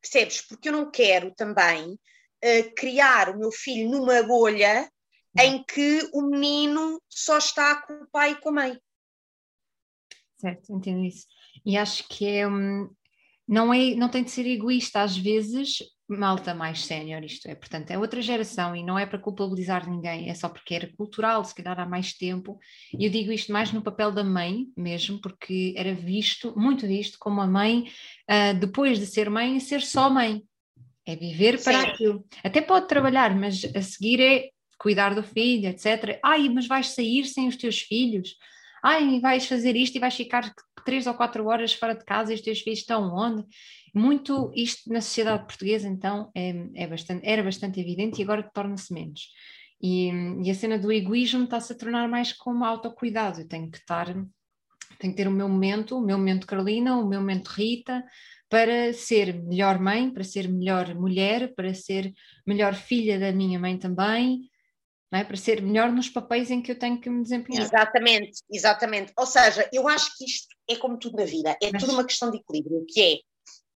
percebes? Porque eu não quero também uh, criar o meu filho numa bolha em que o menino só está com o pai e com a mãe. Certo, entendo isso. E acho que é, hum, não, é, não tem de ser egoísta, às vezes, malta mais sénior, isto é, portanto, é outra geração e não é para culpabilizar ninguém, é só porque era cultural, se calhar há mais tempo, e eu digo isto mais no papel da mãe mesmo, porque era visto, muito visto, como a mãe, uh, depois de ser mãe, ser só mãe, é viver para Sim. aquilo. Até pode trabalhar, mas a seguir é cuidar do filho, etc. Ai, mas vais sair sem os teus filhos? Ai, vais fazer isto e vais ficar três ou quatro horas fora de casa e os teus filhos estão onde? Muito isto na sociedade portuguesa, então, é, é bastante, era bastante evidente e agora torna-se menos. E, e, a cena do egoísmo está-se a tornar mais como autocuidado. Eu tenho que estar, tenho que ter o meu momento, o meu momento Carolina, o meu momento Rita, para ser melhor mãe, para ser melhor mulher, para ser melhor filha da minha mãe também, é? para ser melhor nos papéis em que eu tenho que me desempenhar. Exatamente, exatamente. Ou seja, eu acho que isto é como tudo na vida, é Mas... tudo uma questão de equilíbrio, que é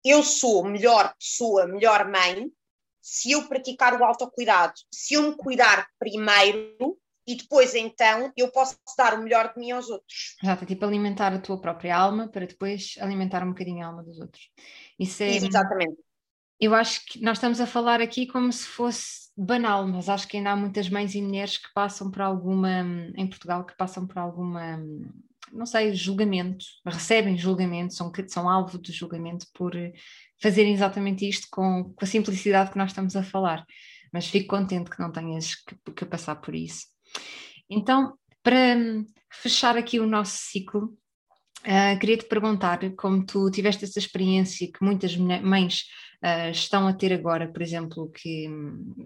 eu sou melhor pessoa, melhor mãe, se eu praticar o autocuidado, se eu me cuidar primeiro, e depois então eu posso dar o melhor de mim aos outros. Exato, é tipo alimentar a tua própria alma para depois alimentar um bocadinho a alma dos outros. Isso é. Exatamente. Eu acho que nós estamos a falar aqui como se fosse banal, mas acho que ainda há muitas mães e mulheres que passam por alguma, em Portugal, que passam por alguma, não sei, julgamento, recebem julgamento, são, são alvo de julgamento por fazerem exatamente isto com, com a simplicidade que nós estamos a falar. Mas fico contente que não tenhas que, que passar por isso. Então, para fechar aqui o nosso ciclo, uh, queria te perguntar como tu tiveste essa experiência que muitas mães uh, estão a ter agora, por exemplo, que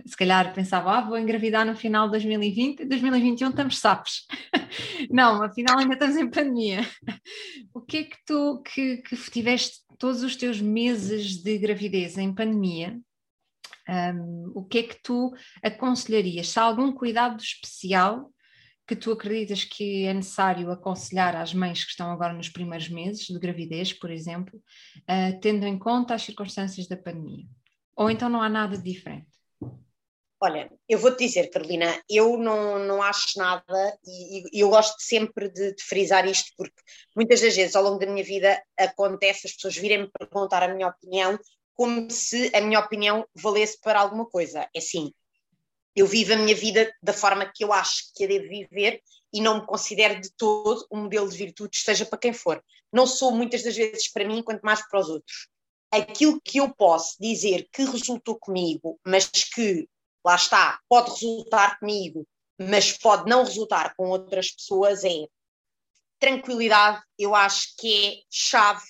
se calhar pensavam, ah, vou engravidar no final de 2020, 2021 estamos sapos. Não, afinal ainda estamos em pandemia. o que é que tu, que, que tiveste todos os teus meses de gravidez em pandemia, um, o que é que tu aconselharias? Se há algum cuidado especial que tu acreditas que é necessário aconselhar às mães que estão agora nos primeiros meses de gravidez, por exemplo, uh, tendo em conta as circunstâncias da pandemia? Ou então não há nada de diferente? Olha, eu vou-te dizer, Carolina, eu não, não acho nada e, e eu gosto sempre de, de, frisar isto porque muitas das vezes ao longo da minha vida acontece as pessoas virem-me perguntar a minha opinião como se a minha opinião valesse para alguma coisa. É assim, eu vivo a minha vida da forma que eu acho que a devo viver e não me considero de todo um modelo de virtude, seja para quem for. Não sou muitas das vezes para mim, quanto mais para os outros. Aquilo que eu posso dizer que resultou comigo, mas que, lá está, pode resultar comigo, mas pode não resultar com outras pessoas, é tranquilidade, eu acho que é chave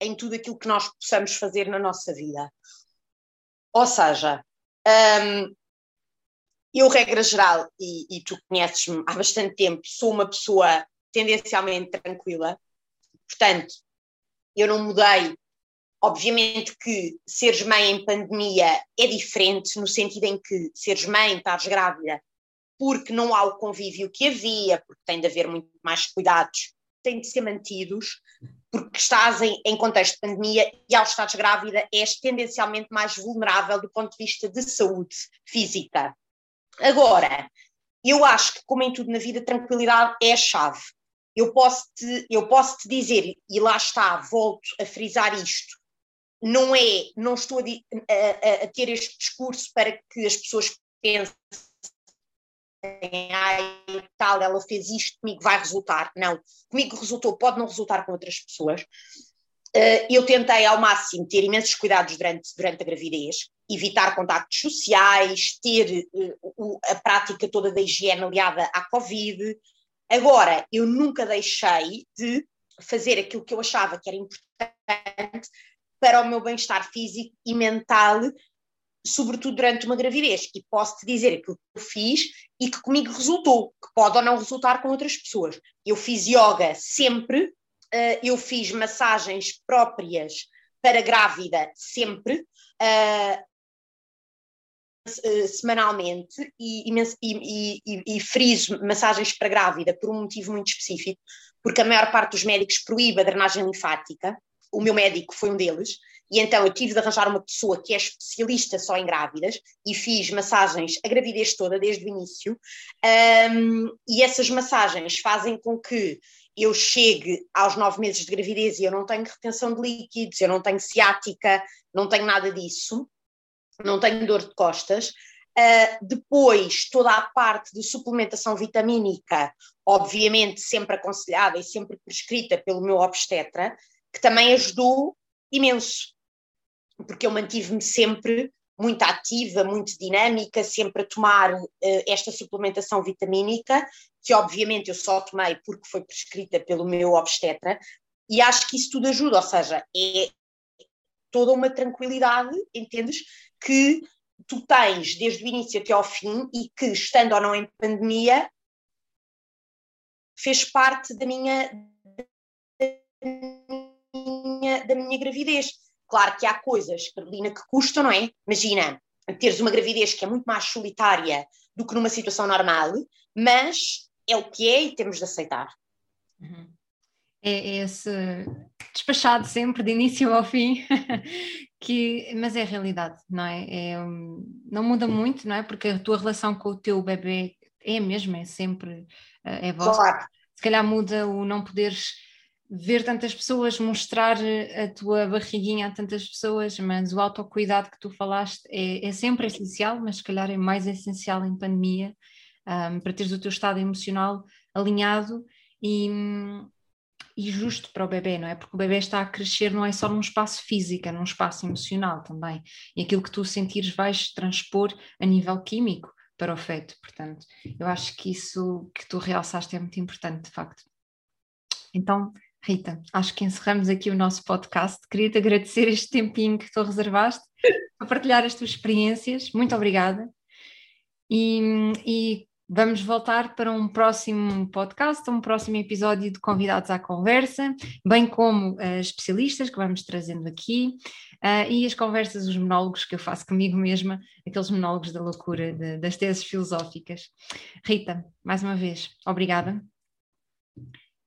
em tudo aquilo que nós possamos fazer na nossa vida. Ou seja, hum, eu, regra geral, e, e tu conheces-me há bastante tempo, sou uma pessoa tendencialmente tranquila, portanto, eu não mudei. Obviamente que seres mãe em pandemia é diferente, no sentido em que seres mãe, estás grávida, porque não há o convívio que havia, porque tem de haver muito mais cuidados, têm de ser mantidos, porque estás em, em, contexto de pandemia e ao estares grávida és tendencialmente mais vulnerável do ponto de vista de saúde física. Agora, eu acho que, como em tudo na vida, tranquilidade é a chave. Eu posso te, eu posso te dizer, e lá está, volto a frisar isto, não é, não estou a, a, a ter este discurso para que as pessoas pensem ai, tal, ela fez isto, comigo vai resultar. Não, comigo resultou, pode não resultar com outras pessoas. Uh, eu tentei ao máximo ter imensos cuidados durante, durante a gravidez, evitar contactos sociais, ter uh, a prática toda da higiene aliada à Covid. Agora, eu nunca deixei de fazer aquilo que eu achava que era importante para o meu bem-estar físico e mental, sobretudo durante uma gravidez. E posso te dizer aquilo que eu fiz e que comigo resultou, que pode ou não resultar com outras pessoas. Eu fiz yoga sempre, eu fiz massagens próprias para grávida sempre. Uh, semanalmente e, e, e, e, friso massagens para grávida por um motivo muito específico, porque a maior parte dos médicos proíbe a drenagem linfática, o meu médico foi um deles, e então eu tive de arranjar uma pessoa que é especialista só em grávidas e fiz massagens a gravidez toda, desde o início. Um, e essas massagens fazem com que eu chegue aos nove meses de gravidez e eu não tenho retenção de líquidos, eu não tenho ciática, não tenho nada disso, não tenho dor de costas. Uh, depois, toda a parte de suplementação vitamínica, obviamente sempre aconselhada e sempre prescrita pelo meu obstetra, que também ajudou imenso porque eu mantive-me sempre muito ativa, muito dinâmica, sempre a tomar uh, esta suplementação vitamínica, que obviamente eu só tomei porque foi prescrita pelo meu obstetra, e acho que isso tudo ajuda, ou seja, é toda uma tranquilidade, entendes? Que tu tens desde o início até ao fim e que, estando ou não em pandemia, fez parte da minha, da minha, da minha gravidez Claro que há coisas, Carolina, que custam, não é? Imagina, teres uma gravidez que é muito mais solitária do que numa situação normal, mas é o que é e temos de aceitar. Uhum. É, é esse despachado sempre, de início ao fim, que, mas é a realidade, não é? é? Não muda muito, não é? Porque a tua relação com o teu bebê é mesmo, é sempre, eh, é vosso. Claro. Se calhar muda o não poderes ver tantas pessoas, mostrar a tua barriguinha a tantas pessoas, mas o autocuidado que tu falaste é, é sempre essencial, mas se calhar é mais essencial em pandemia, um, para teres o teu estado emocional alinhado e, e justo para o bebê, não é? Porque o bebê está a crescer não é só num espaço físico, é num espaço emocional também. E aquilo que tu sentires vais transpor a nível químico para o feto. Portanto, eu acho que isso que tu realçaste é muito importante, de facto. Então, Rita, acho que encerramos aqui o nosso podcast. Queria-te agradecer este tempinho que tu reservaste para partilhar as tuas experiências. Muito obrigada. E, e Vamos voltar para um próximo podcast, um próximo episódio de Convidados à Conversa, bem como uh, especialistas que vamos trazendo aqui uh, e as conversas, os monólogos que eu faço comigo mesma, aqueles monólogos da loucura, de, das teses filosóficas. Rita, mais uma vez, obrigada.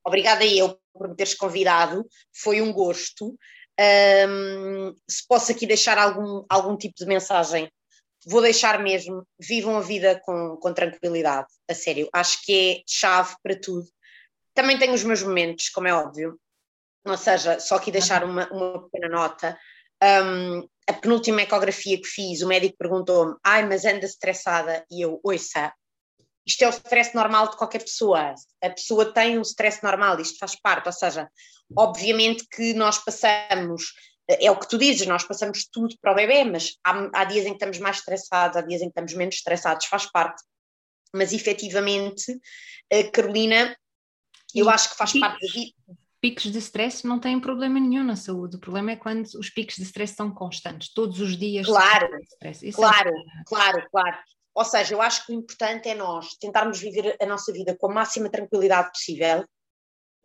Obrigada eu por me teres convidado, foi um gosto. Um, se posso aqui deixar algum, algum tipo de mensagem vou deixar mesmo, vivam a vida com, com tranquilidade, a sério, acho que é chave para tudo. Também tenho os meus momentos, como é óbvio, ou seja, só aqui deixar uma, uma pequena nota. Um, a penúltima ecografia que fiz, o médico perguntou-me: ai, mas anda estressada? E eu, ouça, isto é o stress normal de qualquer pessoa. A pessoa tem um stress normal, isto faz parte. Ou seja, obviamente que nós passamos é o que tu dizes, nós passamos tudo para o bebê, mas há, há, dias em que estamos mais estressados, há dias em que estamos menos estressados, faz parte. Mas efetivamente, Carolina, eu e acho que faz picos, parte da. Picos de stress não têm problema nenhum na saúde, o problema é quando os picos de stress são constantes, todos os dias. Claro, claro, é... claro, claro. Ou seja, eu acho que o importante é nós tentarmos viver a nossa vida com a máxima tranquilidade possível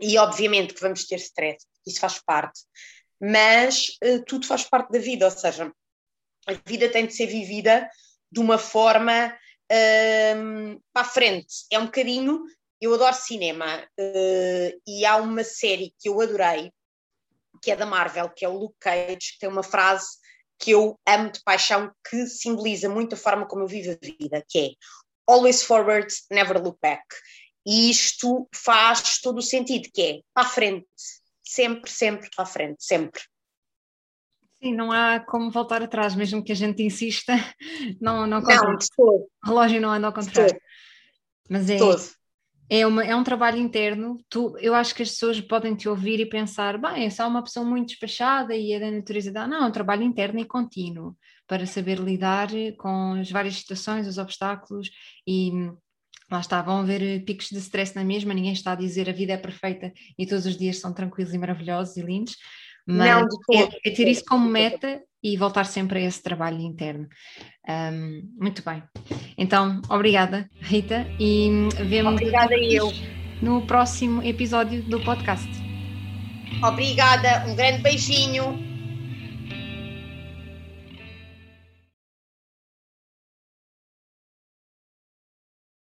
e obviamente que vamos ter stress, isso faz parte, mas uh, tudo faz parte da vida, ou seja, a vida tem de ser vivida de uma forma uh, para a frente. É um bocadinho. Eu adoro cinema uh, e há uma série que eu adorei, que é da Marvel, que é o Luke Cage, que tem uma frase que eu amo de paixão, que simboliza muito a forma como eu vivo a vida, que é Always forward, never look back. E isto faz todo o sentido, que é para a frente, sempre, sempre para frente, sempre. Sim, não há como voltar atrás, mesmo que a gente insista, não não, não O relógio não anda ao contrário. Mas é, é, uma, é um trabalho interno. Tu, eu acho que as pessoas podem te ouvir e pensar, bem, é só uma pessoa muito despachada e é da natureza. Não, é um trabalho interno e contínuo para saber lidar com as várias situações, os obstáculos e lá está, vão haver eh, picos de stress na mesma, ninguém está a dizer a vida é perfeita e todos os dias são tranquilos e maravilhosos e lindos, mas Não, é, é, ter isso como meta e voltar sempre a esse trabalho interno. Um, muito bem. Então, obrigada, Rita, e vemos obrigada eu. no próximo episódio do podcast. Obrigada, um grande beijinho.